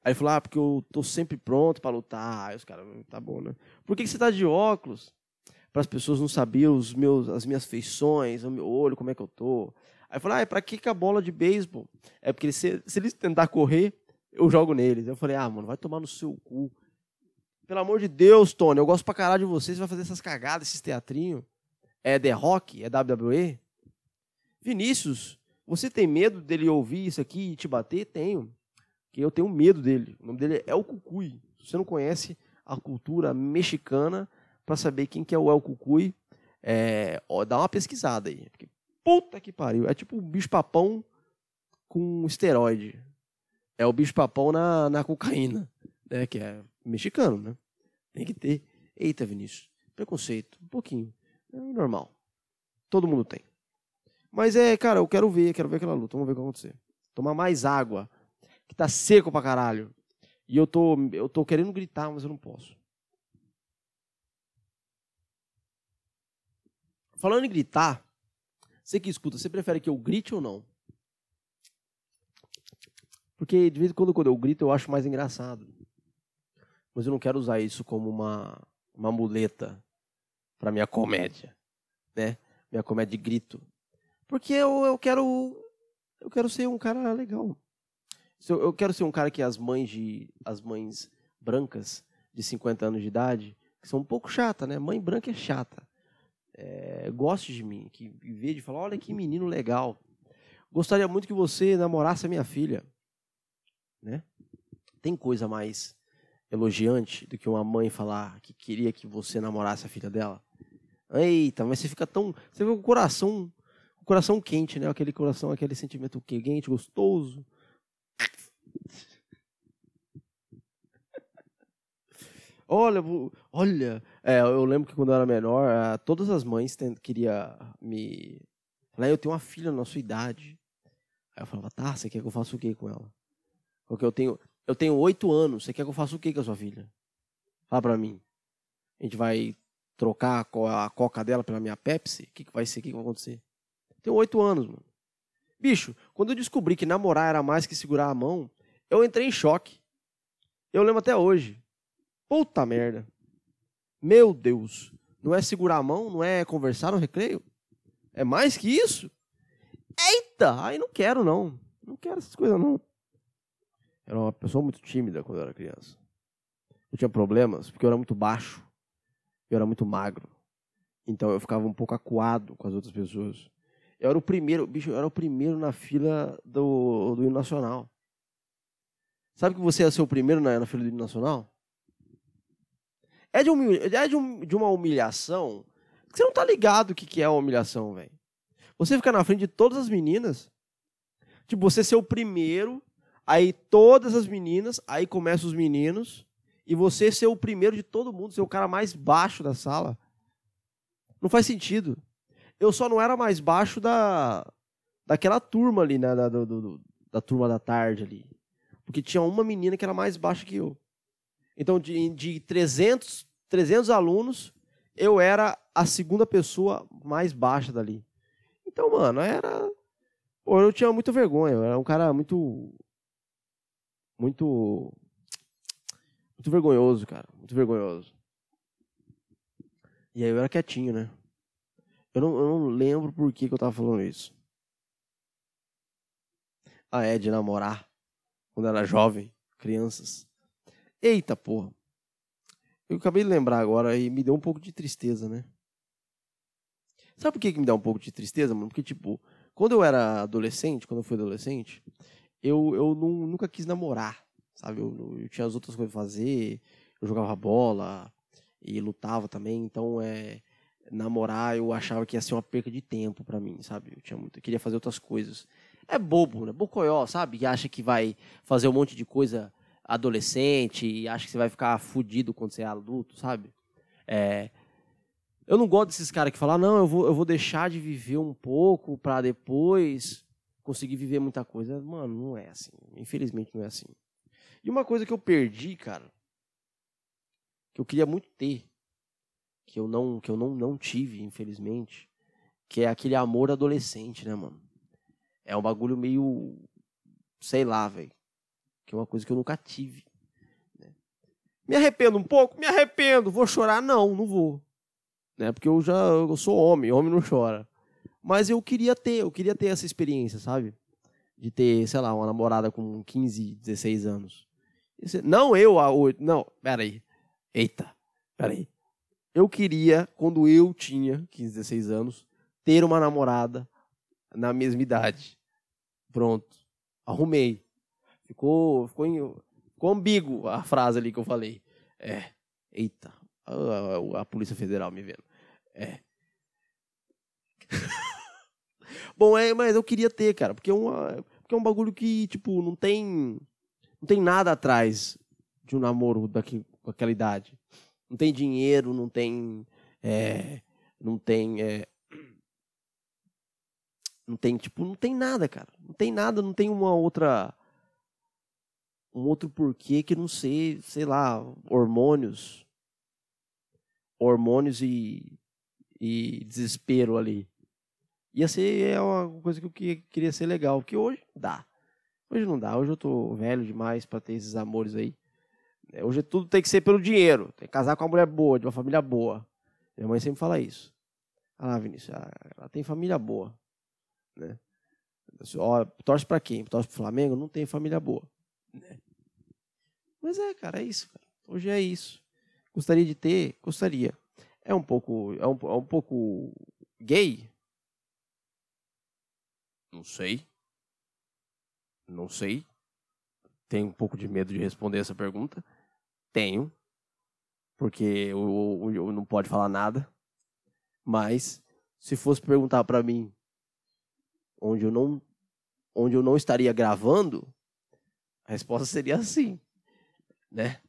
Aí ele falou, ah, porque eu tô sempre pronto para lutar. Aí os caras, hum, tá bom, né? Por que, que você tá de óculos? Para as pessoas não saberem os meus, as minhas feições, o meu olho, como é que eu tô. Aí eu falei, ah, pra que, que a bola de beisebol? É porque se, se eles tentar correr, eu jogo neles. Eu falei, ah, mano, vai tomar no seu cu. Pelo amor de Deus, Tony, eu gosto pra caralho de você, você vai fazer essas cagadas, esses teatrinhos. É The Rock? É WWE? Vinícius, você tem medo dele ouvir isso aqui e te bater? Tenho. Porque eu tenho medo dele. O nome dele é El Cucuy. Se você não conhece a cultura mexicana, para saber quem que é o El Cucuy, é, ó, dá uma pesquisada aí. Porque, puta que pariu. É tipo um bicho-papão com esteroide é o bicho-papão na, na cocaína, né? Que é mexicano, né? Tem que ter. Eita, Vinícius, preconceito, um pouquinho. É normal. Todo mundo tem. Mas é, cara, eu quero ver, quero ver aquela luta, vamos ver o que vai acontecer. Tomar mais água, que tá seco pra caralho. E eu tô, eu tô querendo gritar, mas eu não posso. Falando em gritar, você que escuta, você prefere que eu grite ou não? Porque de vez em quando, quando eu grito, eu acho mais engraçado. mas eu não quero usar isso como uma, uma muleta para minha comédia, né? Minha comédia de grito. Porque eu, eu quero eu quero ser um cara legal. Eu quero ser um cara que as mães de as mães brancas de 50 anos de idade, que são um pouco chata, né? Mãe branca é chata. É, goste de mim, que veja de falar, olha que menino legal. Gostaria muito que você namorasse a minha filha, né? Tem coisa mais elogiante do que uma mãe falar que queria que você namorasse a filha dela? Eita, mas você fica tão. Você vê o coração. O coração quente, né? Aquele coração, aquele sentimento quente, gostoso. Olha, olha, é, eu lembro que quando eu era menor, todas as mães queriam me. Falar, eu tenho uma filha na sua idade. Aí eu falava, tá, você quer que eu faça o quê com ela? Porque eu tenho, eu tenho oito anos, você quer que eu faça o quê com a sua filha? Fala pra mim. A gente vai trocar a coca dela pela minha Pepsi? O que, que vai ser? O que, que vai acontecer? Eu tenho oito anos, mano. Bicho, quando eu descobri que namorar era mais que segurar a mão, eu entrei em choque. Eu lembro até hoje. Puta merda. Meu Deus. Não é segurar a mão, não é conversar no recreio? É mais que isso? Eita! Aí não quero, não. Não quero essas coisas, não era uma pessoa muito tímida quando eu era criança. Eu tinha problemas porque eu era muito baixo, eu era muito magro. Então eu ficava um pouco acuado com as outras pessoas. Eu era o primeiro, bicho, eu era o primeiro na fila do, do hino nacional. Sabe que você ia ser o primeiro na, na fila do hino nacional? É de, um, é de, um, de uma humilhação que você não tá ligado o que, que é uma humilhação, velho. Você ficar na frente de todas as meninas, tipo, você ser o primeiro Aí todas as meninas, aí começam os meninos, e você ser o primeiro de todo mundo, ser o cara mais baixo da sala. Não faz sentido. Eu só não era mais baixo da daquela turma ali, né, da, do, do, da turma da tarde ali. Porque tinha uma menina que era mais baixa que eu. Então, de, de 300, 300 alunos, eu era a segunda pessoa mais baixa dali. Então, mano, era. Eu tinha muita vergonha. Eu era um cara muito muito. Muito vergonhoso, cara. Muito vergonhoso. E aí eu era quietinho, né? Eu não, eu não lembro por que, que eu tava falando isso. Ah, é, de namorar. Quando era jovem, crianças. Eita porra. Eu acabei de lembrar agora e me deu um pouco de tristeza, né? Sabe por que, que me dá um pouco de tristeza, mano? Porque, tipo, quando eu era adolescente, quando eu fui adolescente, eu, eu não, nunca quis namorar, sabe? Eu, eu tinha as outras coisas pra fazer, eu jogava bola e lutava também, então é namorar eu achava que ia ser uma perca de tempo para mim, sabe? Eu tinha muito, eu queria fazer outras coisas. É bobo, né? Bocoió, sabe? Que acha que vai fazer um monte de coisa adolescente e acha que você vai ficar fudido quando você é adulto, sabe? É, eu não gosto desses caras que falam, não, eu vou, eu vou deixar de viver um pouco para depois conseguir viver muita coisa. Mano, não é assim. Infelizmente não é assim. E uma coisa que eu perdi, cara, que eu queria muito ter, que eu não, que eu não, não tive, infelizmente, que é aquele amor adolescente, né, mano? É um bagulho meio, sei lá, velho, que é uma coisa que eu nunca tive. Né? Me arrependo um pouco? Me arrependo. Vou chorar? Não, não vou. Né? Porque eu já eu sou homem, homem não chora. Mas eu queria ter, eu queria ter essa experiência, sabe? De ter, sei lá, uma namorada com 15, 16 anos. Não eu a oito. Não, peraí. Eita, peraí. Eu queria, quando eu tinha 15, 16 anos, ter uma namorada na mesma idade. Pronto. Arrumei. Ficou, ficou, ficou ambíguo a frase ali que eu falei. É. Eita. A, a, a Polícia Federal me vendo. É. Bom, é, mas eu queria ter, cara, porque é, uma, porque é um bagulho que, tipo, não tem. Não tem nada atrás de um namoro daqui, com aquela idade. Não tem dinheiro, não tem. É, não tem. É, não tem, tipo, não tem nada, cara. Não tem nada, não tem uma outra. Um outro porquê que não sei, sei lá, hormônios. Hormônios e, e desespero ali. Ia ser é uma coisa que eu queria ser legal, porque hoje dá. Hoje não dá, hoje eu tô velho demais para ter esses amores aí. É, hoje tudo tem que ser pelo dinheiro. Tem que casar com uma mulher boa, de uma família boa. Minha mãe sempre fala isso. Ah, Vinícius, ela tem família boa. Né? Ó, torce para quem? Torce pro Flamengo? Não tem família boa. Né? Mas é, cara, é isso. Cara. Hoje é isso. Gostaria de ter? Gostaria. É um pouco, é um, é um pouco gay? Não sei. Não sei. Tenho um pouco de medo de responder essa pergunta. Tenho. Porque eu, eu, eu não pode falar nada. Mas se fosse perguntar para mim onde eu não onde eu não estaria gravando, a resposta seria assim, né?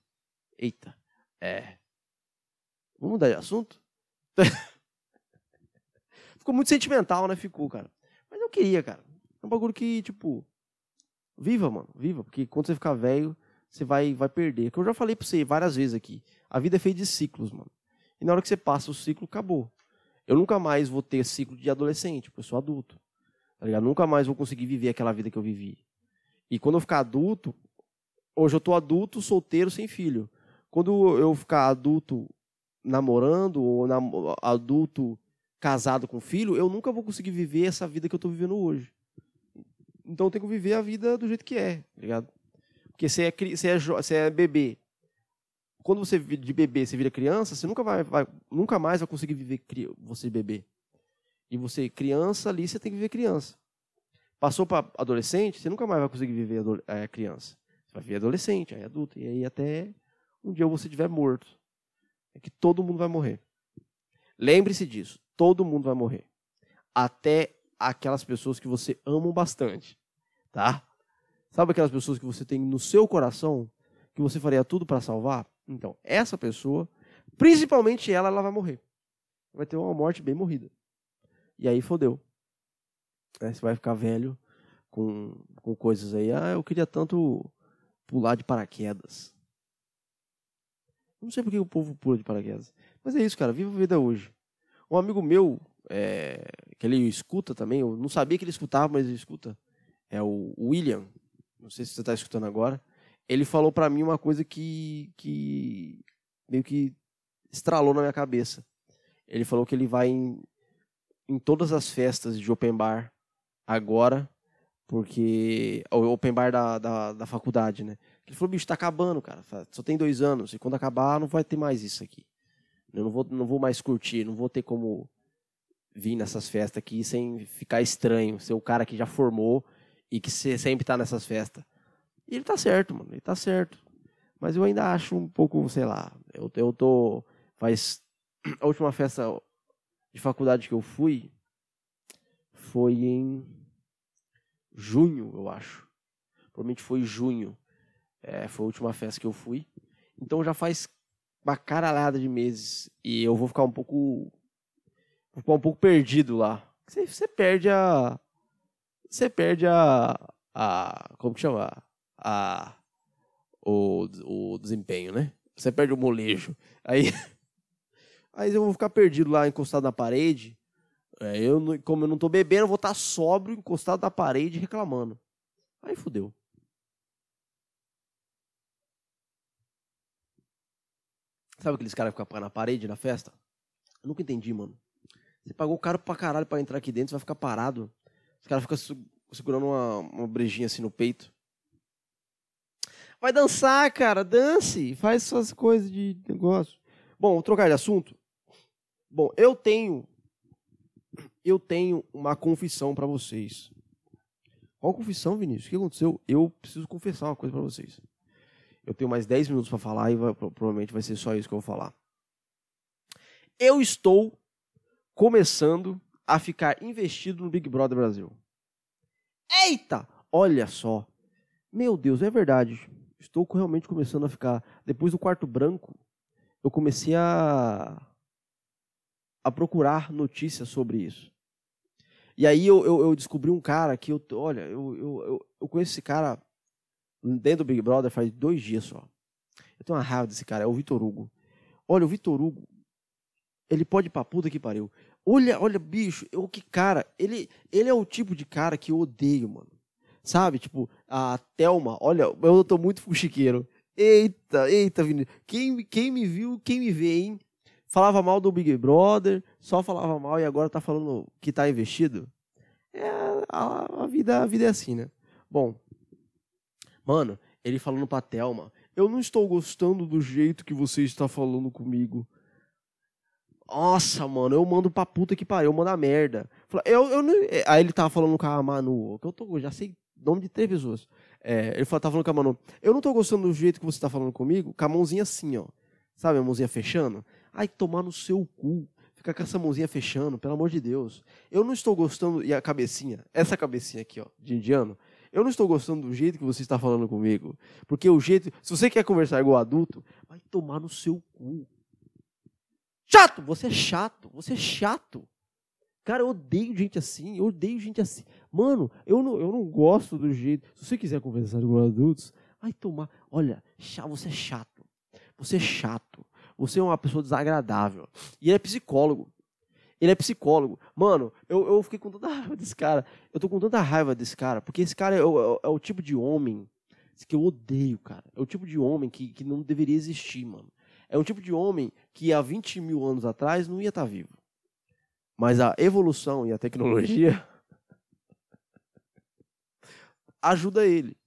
Eita, é. Vamos mudar de assunto? Ficou muito sentimental, né? Ficou, cara. Eu queria, cara. É um bagulho que, tipo, viva, mano, viva, porque quando você ficar velho, você vai vai perder. Que eu já falei pra você várias vezes aqui. A vida é feita de ciclos, mano. E na hora que você passa o ciclo, acabou. Eu nunca mais vou ter ciclo de adolescente, porque eu sou adulto. Tá ligado? Nunca mais vou conseguir viver aquela vida que eu vivi. E quando eu ficar adulto, hoje eu tô adulto, solteiro, sem filho. Quando eu ficar adulto namorando ou adulto casado com filho, eu nunca vou conseguir viver essa vida que eu tô vivendo hoje. Então eu tenho que viver a vida do jeito que é, tá ligado? Porque você é, você é, você é bebê, quando você de bebê você vira criança, você nunca vai, vai nunca mais vai conseguir viver você bebê. E você criança ali, você tem que viver criança. Passou para adolescente, você nunca mais vai conseguir viver é, criança. Você vai viver adolescente, aí adulto, e aí até um dia você estiver morto. É que todo mundo vai morrer. Lembre-se disso, todo mundo vai morrer. Até aquelas pessoas que você ama bastante, tá? Sabe aquelas pessoas que você tem no seu coração, que você faria tudo para salvar? Então, essa pessoa, principalmente ela, ela vai morrer. Vai ter uma morte bem morrida. E aí fodeu. É, você vai ficar velho com, com coisas aí. Ah, eu queria tanto pular de paraquedas. Não sei por que o povo pula de paraquedas. Mas é isso, cara. Viva a vida hoje. Um amigo meu, é, que ele escuta também, eu não sabia que ele escutava, mas ele escuta. É o William. Não sei se você está escutando agora ele falou para mim uma coisa que, que meio que estralou na minha cabeça. Ele falou que ele vai em, em todas as festas de open bar agora, porque. O open bar da, da, da faculdade, né? Ele falou, bicho, tá acabando, cara. Só tem dois anos. E quando acabar, não vai ter mais isso aqui. Eu não vou, não vou mais curtir, não vou ter como vir nessas festas aqui sem ficar estranho, ser o cara que já formou e que sempre tá nessas festas. E ele tá certo, mano. Ele tá certo. Mas eu ainda acho um pouco, sei lá. Eu, eu tô. Faz. A última festa de faculdade que eu fui foi em junho, eu acho. Provavelmente foi junho. É, foi a última festa que eu fui. Então já faz uma caralhada de meses. E eu vou ficar um pouco. Vou ficar um pouco perdido lá. Você, você perde a. Você perde a. a como que chama? a, o, o desempenho, né? Você perde o molejo. Aí, aí eu vou ficar perdido lá, encostado na parede. É, eu, como eu não tô bebendo, eu vou estar tá sóbrio, encostado na parede, reclamando. Aí fudeu. Sabe aqueles caras que ficam na parede na festa? Eu nunca entendi, mano. Você pagou caro pra caralho pra entrar aqui dentro, você vai ficar parado. Os caras ficam segurando uma, uma brejinha assim no peito. Vai dançar, cara, dance, faz suas coisas de negócio. Bom, vou trocar de assunto. Bom, eu tenho eu tenho uma confissão para vocês. Qual confissão, Vinícius? O que aconteceu? Eu preciso confessar uma coisa para vocês. Eu tenho mais 10 minutos para falar e vai, provavelmente vai ser só isso que eu vou falar. Eu estou começando a ficar investido no Big Brother Brasil. Eita! Olha só. Meu Deus, é verdade estou realmente começando a ficar. Depois do quarto branco, eu comecei a, a procurar notícias sobre isso. E aí eu, eu, eu descobri um cara que eu. Olha, eu, eu, eu, conheço esse cara dentro do Big Brother faz dois dias só. Eu tenho uma raiva desse cara, é o Vitor Hugo. Olha, o Vitor Hugo, ele pode ir pra puta que pariu. Olha, olha, bicho, eu, que cara, ele, ele é o tipo de cara que eu odeio, mano. Sabe? Tipo, a Thelma, olha, eu tô muito fuxiqueiro. Eita, eita, Vinícius. Quem, quem me viu, quem me vê, hein? Falava mal do Big Brother, só falava mal e agora tá falando que tá investido? É, a, a, vida, a vida é assim, né? Bom, mano, ele falando pra Thelma, eu não estou gostando do jeito que você está falando comigo. Nossa, mano, eu mando pra puta que pariu, eu mando a merda. Eu, eu não... Aí ele tava falando com a Manu, que eu tô, já sei nome de três pessoas. É, ele tava falando com a Manu, eu não tô gostando do jeito que você tá falando comigo, com a mãozinha assim, ó. Sabe, a mãozinha fechando? Ai, tomar no seu cu. Ficar com essa mãozinha fechando, pelo amor de Deus. Eu não estou gostando. E a cabecinha, essa cabecinha aqui, ó, de indiano. Eu não estou gostando do jeito que você está falando comigo. Porque o jeito. Se você quer conversar igual adulto, vai tomar no seu cu. Chato! Você é chato. Você é chato. Cara, eu odeio gente assim. Eu odeio gente assim. Mano, eu não, eu não gosto do jeito. Se você quiser conversar igual adultos, vai tomar. Olha, você é chato. Você é chato. Você é uma pessoa desagradável. E ele é psicólogo. Ele é psicólogo. Mano, eu, eu fiquei com tanta raiva desse cara. Eu tô com tanta raiva desse cara. Porque esse cara é o, é o tipo de homem que eu odeio, cara. É o tipo de homem que, que não deveria existir, mano. É um tipo de homem que há 20 mil anos atrás não ia estar tá vivo. Mas a evolução e a tecnologia ajuda ele.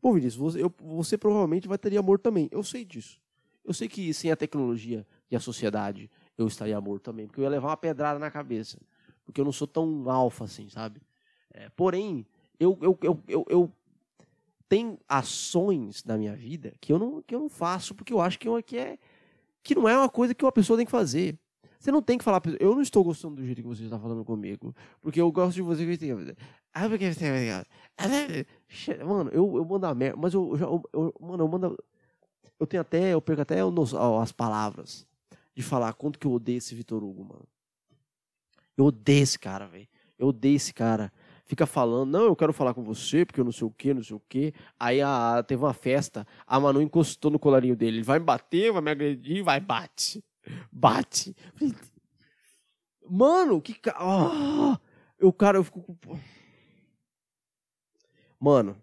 Bom, Vinícius, você, eu, você provavelmente vai ter amor também. Eu sei disso. Eu sei que sem a tecnologia e a sociedade eu estaria morto também, porque eu ia levar uma pedrada na cabeça. Porque eu não sou tão alfa assim, sabe? É, porém, eu, eu, eu, eu, eu tem ações na minha vida que eu não, que eu não faço porque eu acho que, eu, que, é, que não é uma coisa que uma pessoa tem que fazer. Você não tem que falar, eu não estou gostando do jeito que você está falando comigo, porque eu gosto de você. Mano, eu, eu mando a merda, mas eu, eu, eu, mano, eu mando. Eu tenho até, eu perco até as palavras de falar quanto que eu odeio esse Vitor Hugo, mano. Eu odeio esse cara, velho. Eu odeio esse cara fica falando, não, eu quero falar com você, porque eu não sei o que, não sei o que. Aí a, teve uma festa, a Manu encostou no colarinho dele. Ele vai me bater, vai me agredir, vai, bate. Bate. Mano, que cara. Oh, eu, cara, eu fico. Mano,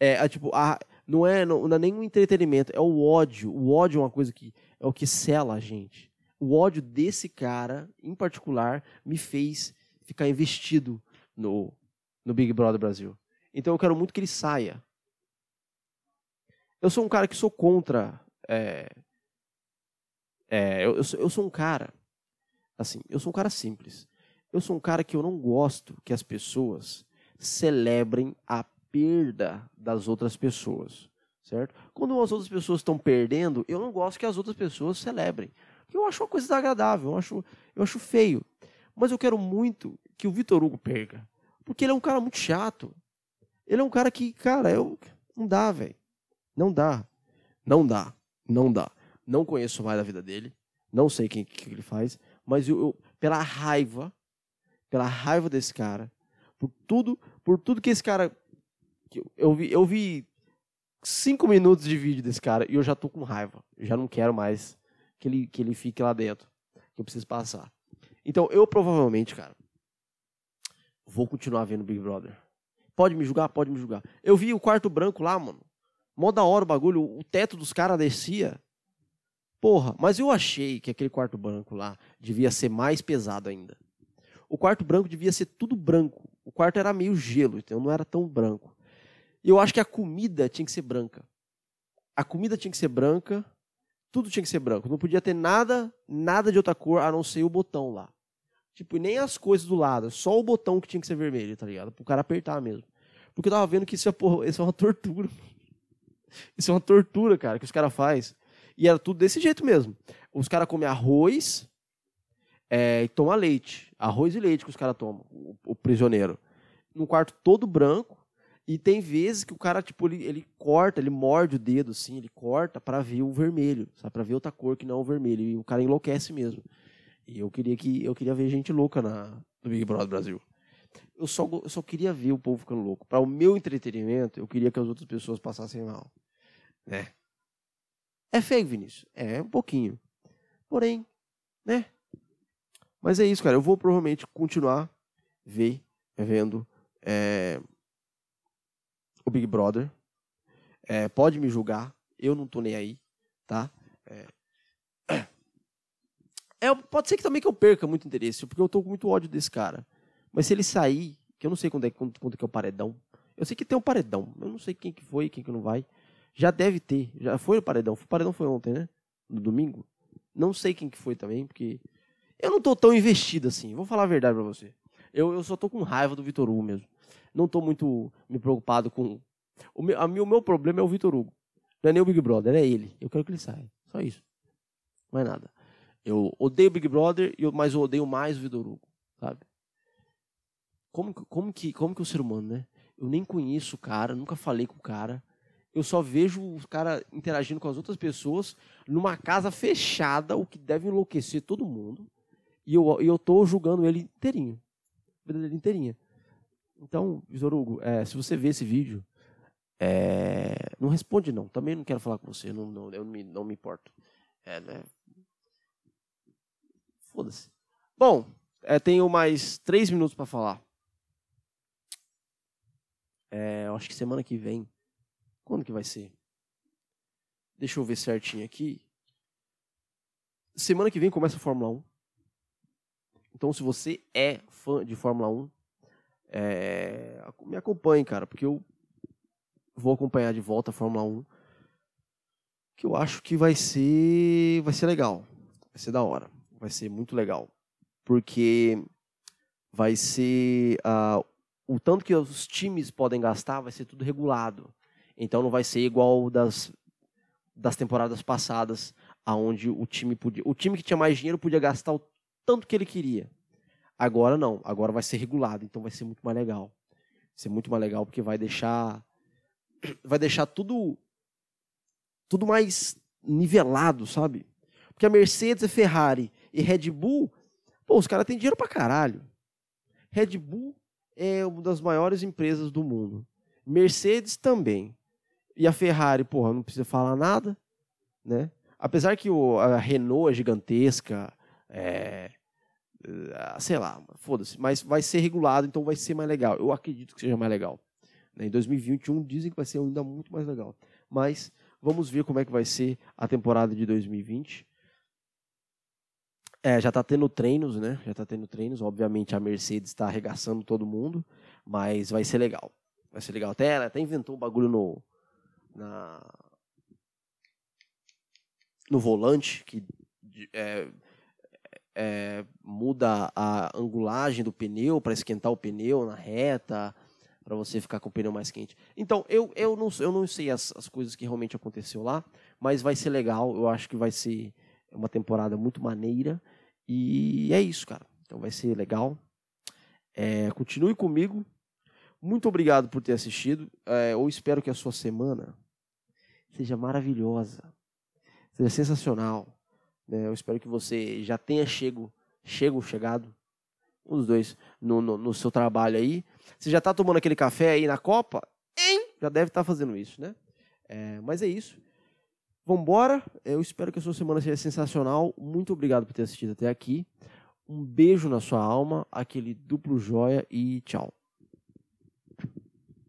é, é tipo, a, não, é, não, não é nem um entretenimento, é o ódio. O ódio é uma coisa que é o que sela a gente. O ódio desse cara, em particular, me fez ficar investido no, no Big Brother Brasil. Então eu quero muito que ele saia. Eu sou um cara que sou contra. É, é, eu, eu, sou, eu sou um cara. Assim, eu sou um cara simples. Eu sou um cara que eu não gosto que as pessoas celebrem a perda das outras pessoas. Certo? Quando as outras pessoas estão perdendo, eu não gosto que as outras pessoas celebrem. Eu acho uma coisa desagradável, eu acho, eu acho feio. Mas eu quero muito que o Vitor Hugo perca. Porque ele é um cara muito chato. Ele é um cara que, cara, eu não dá, velho. Não dá. Não dá. Não dá. Não conheço mais a vida dele. Não sei quem que ele faz. Mas eu, eu, pela raiva, pela raiva desse cara, por tudo, por tudo que esse cara. Eu vi, eu vi cinco minutos de vídeo desse cara e eu já tô com raiva. Eu já não quero mais que ele, que ele fique lá dentro. Que eu preciso passar. Então, eu provavelmente, cara, vou continuar vendo Big Brother. Pode me julgar? Pode me julgar. Eu vi o quarto branco lá, mano. Mó da hora o bagulho. O teto dos caras descia. Porra, mas eu achei que aquele quarto branco lá devia ser mais pesado ainda. O quarto branco devia ser tudo branco. O quarto era meio gelo, então não era tão branco. Eu acho que a comida tinha que ser branca. A comida tinha que ser branca, tudo tinha que ser branco. Não podia ter nada, nada de outra cor a não ser o botão lá. Tipo, nem as coisas do lado, só o botão que tinha que ser vermelho, tá ligado? Pro cara apertar mesmo. Porque eu tava vendo que isso é, porra, isso é uma tortura. Isso é uma tortura, cara, que os caras fazem. E era tudo desse jeito mesmo. Os caras comem arroz é, e tomam leite. Arroz e leite que os caras tomam, o, o, prisioneiro. Num quarto todo branco. E tem vezes que o cara, tipo, ele, ele corta, ele morde o dedo, assim, ele corta para ver o vermelho, sabe? Pra ver outra cor que não é o vermelho. E o cara enlouquece mesmo. E eu queria que eu queria ver gente louca na, no Big Brother Brasil. Eu só, eu só queria ver o povo ficando louco. Para o meu entretenimento, eu queria que as outras pessoas passassem mal. Né? É feio, Vinícius? É, um pouquinho. Porém, né? Mas é isso, cara. Eu vou provavelmente continuar ver, vendo é, o Big Brother. É, pode me julgar. Eu não tô nem aí, tá? É... É, pode ser que também que eu perca muito interesse, porque eu tô com muito ódio desse cara. Mas se ele sair, que eu não sei quando é, quando, quando que é o paredão. Eu sei que tem um paredão. Eu não sei quem que foi, quem que não vai. Já deve ter. Já foi o paredão. O paredão foi ontem, né? No domingo. Não sei quem que foi também, porque eu não tô tão investido assim. Vou falar a verdade pra você. Eu, eu só tô com raiva do Vitor Hugo mesmo. Não tô muito me preocupado com. O meu, a, o meu problema é o Vitor Hugo. Não é nem o Big Brother, é ele. Eu quero que ele saia. Só isso. Mais nada. Eu odeio o Big Brother, mas eu odeio mais o Vitor Hugo, sabe? Como, como, que, como que o ser humano, né? Eu nem conheço o cara, nunca falei com o cara. Eu só vejo o cara interagindo com as outras pessoas numa casa fechada, o que deve enlouquecer todo mundo. E eu, eu tô julgando ele inteirinho. Dele inteirinha. Então, Vitor Hugo, é, se você vê esse vídeo, é, não responde não. Também não quero falar com você, não, não, eu não me, não me importo. É, né? Foda-se. Bom, é, tenho mais três minutos para falar. É, acho que semana que vem. Quando que vai ser? Deixa eu ver certinho aqui. Semana que vem começa a Fórmula 1. Então, se você é fã de Fórmula 1, é, me acompanhe, cara, porque eu vou acompanhar de volta a Fórmula 1. Que eu acho que vai ser, vai ser legal. Vai ser da hora vai ser muito legal. Porque vai ser. Uh, o tanto que os times podem gastar vai ser tudo regulado. Então não vai ser igual das, das temporadas passadas, aonde o time podia. O time que tinha mais dinheiro podia gastar o tanto que ele queria. Agora não, agora vai ser regulado, então vai ser muito mais legal. Vai ser muito mais legal porque vai deixar vai deixar tudo tudo mais nivelado, sabe? Porque a Mercedes a Ferrari e Red Bull, pô, os caras têm dinheiro pra caralho. Red Bull é uma das maiores empresas do mundo. Mercedes também. E a Ferrari, porra, não precisa falar nada, né? Apesar que o, a Renault é gigantesca, é sei lá, foda-se, mas vai ser regulado, então vai ser mais legal. Eu acredito que seja mais legal. Né? Em 2021 dizem que vai ser ainda muito mais legal. Mas vamos ver como é que vai ser a temporada de 2020. É, já está tendo treinos, né? Já está tendo treinos. Obviamente a Mercedes está arregaçando todo mundo, mas vai ser legal. Vai ser legal. Até ela até inventou um bagulho no na no volante que é, é, muda a angulagem do pneu para esquentar o pneu na reta, para você ficar com o pneu mais quente. Então, eu, eu, não, eu não sei as, as coisas que realmente aconteceu lá, mas vai ser legal. Eu acho que vai ser uma temporada muito maneira. E é isso, cara. Então vai ser legal. É, continue comigo. Muito obrigado por ter assistido. É, eu espero que a sua semana seja maravilhosa, seja sensacional. Né? Eu espero que você já tenha chego, chego, chegado, um dos dois, no, no, no seu trabalho aí. Você já está tomando aquele café aí na Copa? Hein? Já deve estar tá fazendo isso, né? É, mas é isso. Vambora. Eu espero que a sua semana seja sensacional. Muito obrigado por ter assistido até aqui. Um beijo na sua alma, aquele duplo joia e tchau.